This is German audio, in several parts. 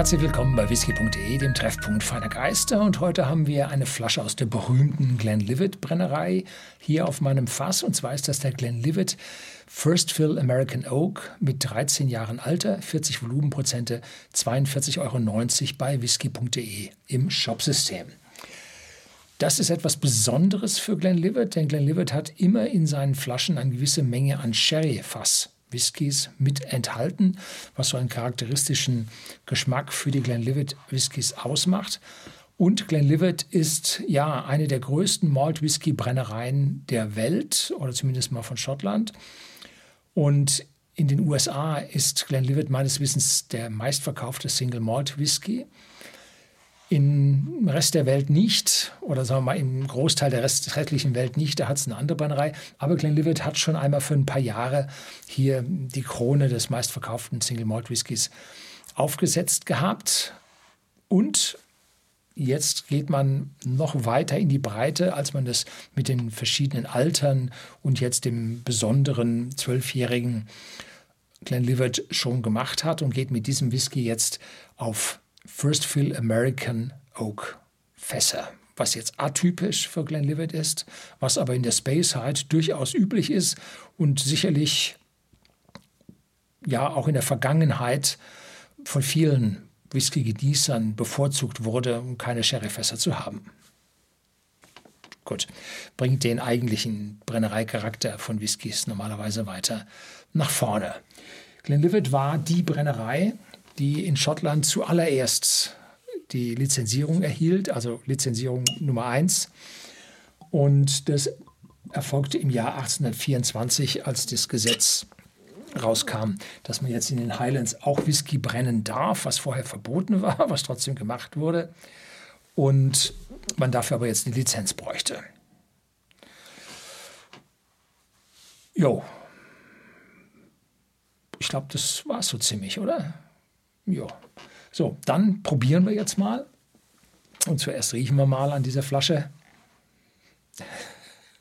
Herzlich willkommen bei whisky.de, dem Treffpunkt feiner Geister. Und heute haben wir eine Flasche aus der berühmten Glenlivet Brennerei hier auf meinem Fass. Und zwar ist das der Glenlivet First Fill American Oak mit 13 Jahren Alter, 40 Volumenprozente, 42,90 Euro bei whisky.de im Shopsystem. Das ist etwas Besonderes für Glenlivet, denn Glenlivet hat immer in seinen Flaschen eine gewisse Menge an Sherry-Fass. Whiskys mit enthalten, was so einen charakteristischen Geschmack für die Glenlivet Whiskys ausmacht. Und Glenlivet ist ja eine der größten Malt Whisky Brennereien der Welt oder zumindest mal von Schottland. Und in den USA ist Glenlivet meines Wissens der meistverkaufte Single Malt Whisky im Rest der Welt nicht, oder sagen wir mal im Großteil der restlichen Welt nicht, da hat es eine andere Brennerei. Aber Glenlivet hat schon einmal für ein paar Jahre hier die Krone des meistverkauften Single Malt Whiskys aufgesetzt gehabt. Und jetzt geht man noch weiter in die Breite, als man das mit den verschiedenen Altern und jetzt dem besonderen zwölfjährigen Glenlivet schon gemacht hat und geht mit diesem Whisky jetzt auf First Fill American Oak Fässer, was jetzt atypisch für Glenlivet ist, was aber in der Space halt durchaus üblich ist und sicherlich ja auch in der Vergangenheit von vielen Whisky-Genießern bevorzugt wurde, um keine Sherryfässer zu haben. Gut, bringt den eigentlichen Brennereicharakter von Whiskys normalerweise weiter nach vorne. Glenlivet war die Brennerei, die in Schottland zuallererst die Lizenzierung erhielt, also Lizenzierung Nummer 1. Und das erfolgte im Jahr 1824, als das Gesetz rauskam, dass man jetzt in den Highlands auch Whisky brennen darf, was vorher verboten war, was trotzdem gemacht wurde. Und man dafür aber jetzt eine Lizenz bräuchte. Jo. Ich glaube, das war es so ziemlich, oder? Ja. So, dann probieren wir jetzt mal. Und zuerst riechen wir mal an dieser Flasche.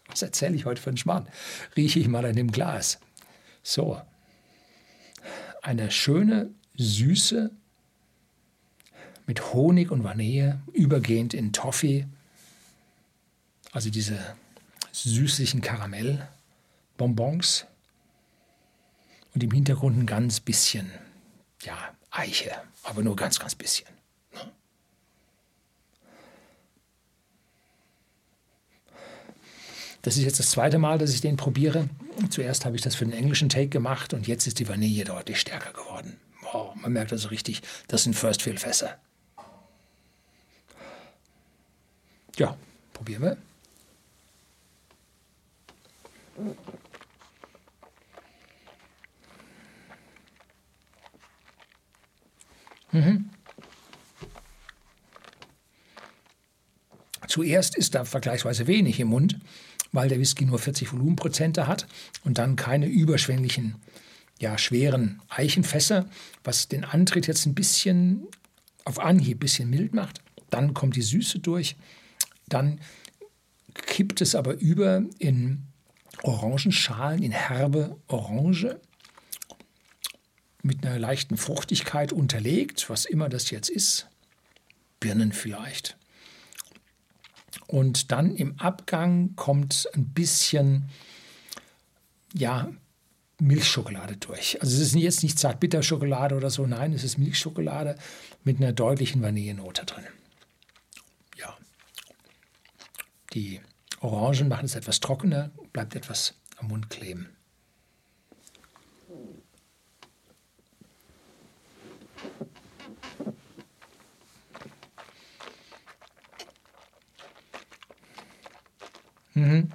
Was erzähle ich heute für einen Schmarrn? Rieche ich mal an dem Glas. So. Eine schöne, süße, mit Honig und Vanille, übergehend in Toffee. Also diese süßlichen Karamellbonbons. Und im Hintergrund ein ganz bisschen, ja, Eiche, aber nur ganz, ganz bisschen. Ne? Das ist jetzt das zweite Mal, dass ich den probiere. Zuerst habe ich das für den englischen Take gemacht und jetzt ist die Vanille deutlich stärker geworden. Wow, man merkt also richtig, das sind First Fill Fässer. Ja, probieren wir. Mhm. Zuerst ist da vergleichsweise wenig im Mund, weil der Whisky nur 40 Volumenprozente hat und dann keine überschwänglichen, ja, schweren Eichenfässer, was den Antritt jetzt ein bisschen auf Anhieb ein bisschen mild macht. Dann kommt die Süße durch. Dann kippt es aber über in Orangenschalen, in herbe Orange mit einer leichten Fruchtigkeit unterlegt, was immer das jetzt ist. Birnen vielleicht. Und dann im Abgang kommt ein bisschen, ja, Milchschokolade durch. Also es ist jetzt nicht Zartbitterschokolade oder so, nein, es ist Milchschokolade mit einer deutlichen Vanillenote drin. Ja. Die Orangen machen es etwas trockener, bleibt etwas am Mund kleben. Mhm.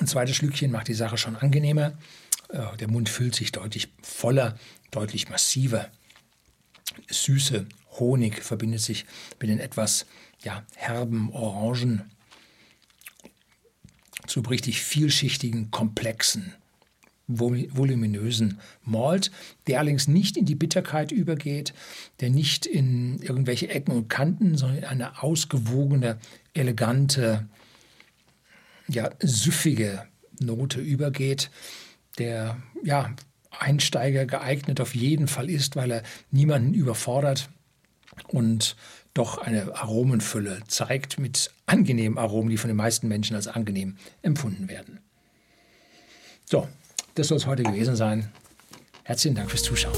Ein zweites Schlückchen macht die Sache schon angenehmer. Äh, der Mund fühlt sich deutlich voller, deutlich massiver. Süße Honig verbindet sich mit den etwas ja, herben Orangen zu richtig vielschichtigen, komplexen voluminösen Malt, der allerdings nicht in die Bitterkeit übergeht, der nicht in irgendwelche Ecken und Kanten, sondern in eine ausgewogene, elegante, ja, süffige Note übergeht, der ja, Einsteiger geeignet auf jeden Fall ist, weil er niemanden überfordert und doch eine Aromenfülle zeigt mit angenehmen Aromen, die von den meisten Menschen als angenehm empfunden werden. So, das soll es heute gewesen sein. Herzlichen Dank fürs Zuschauen.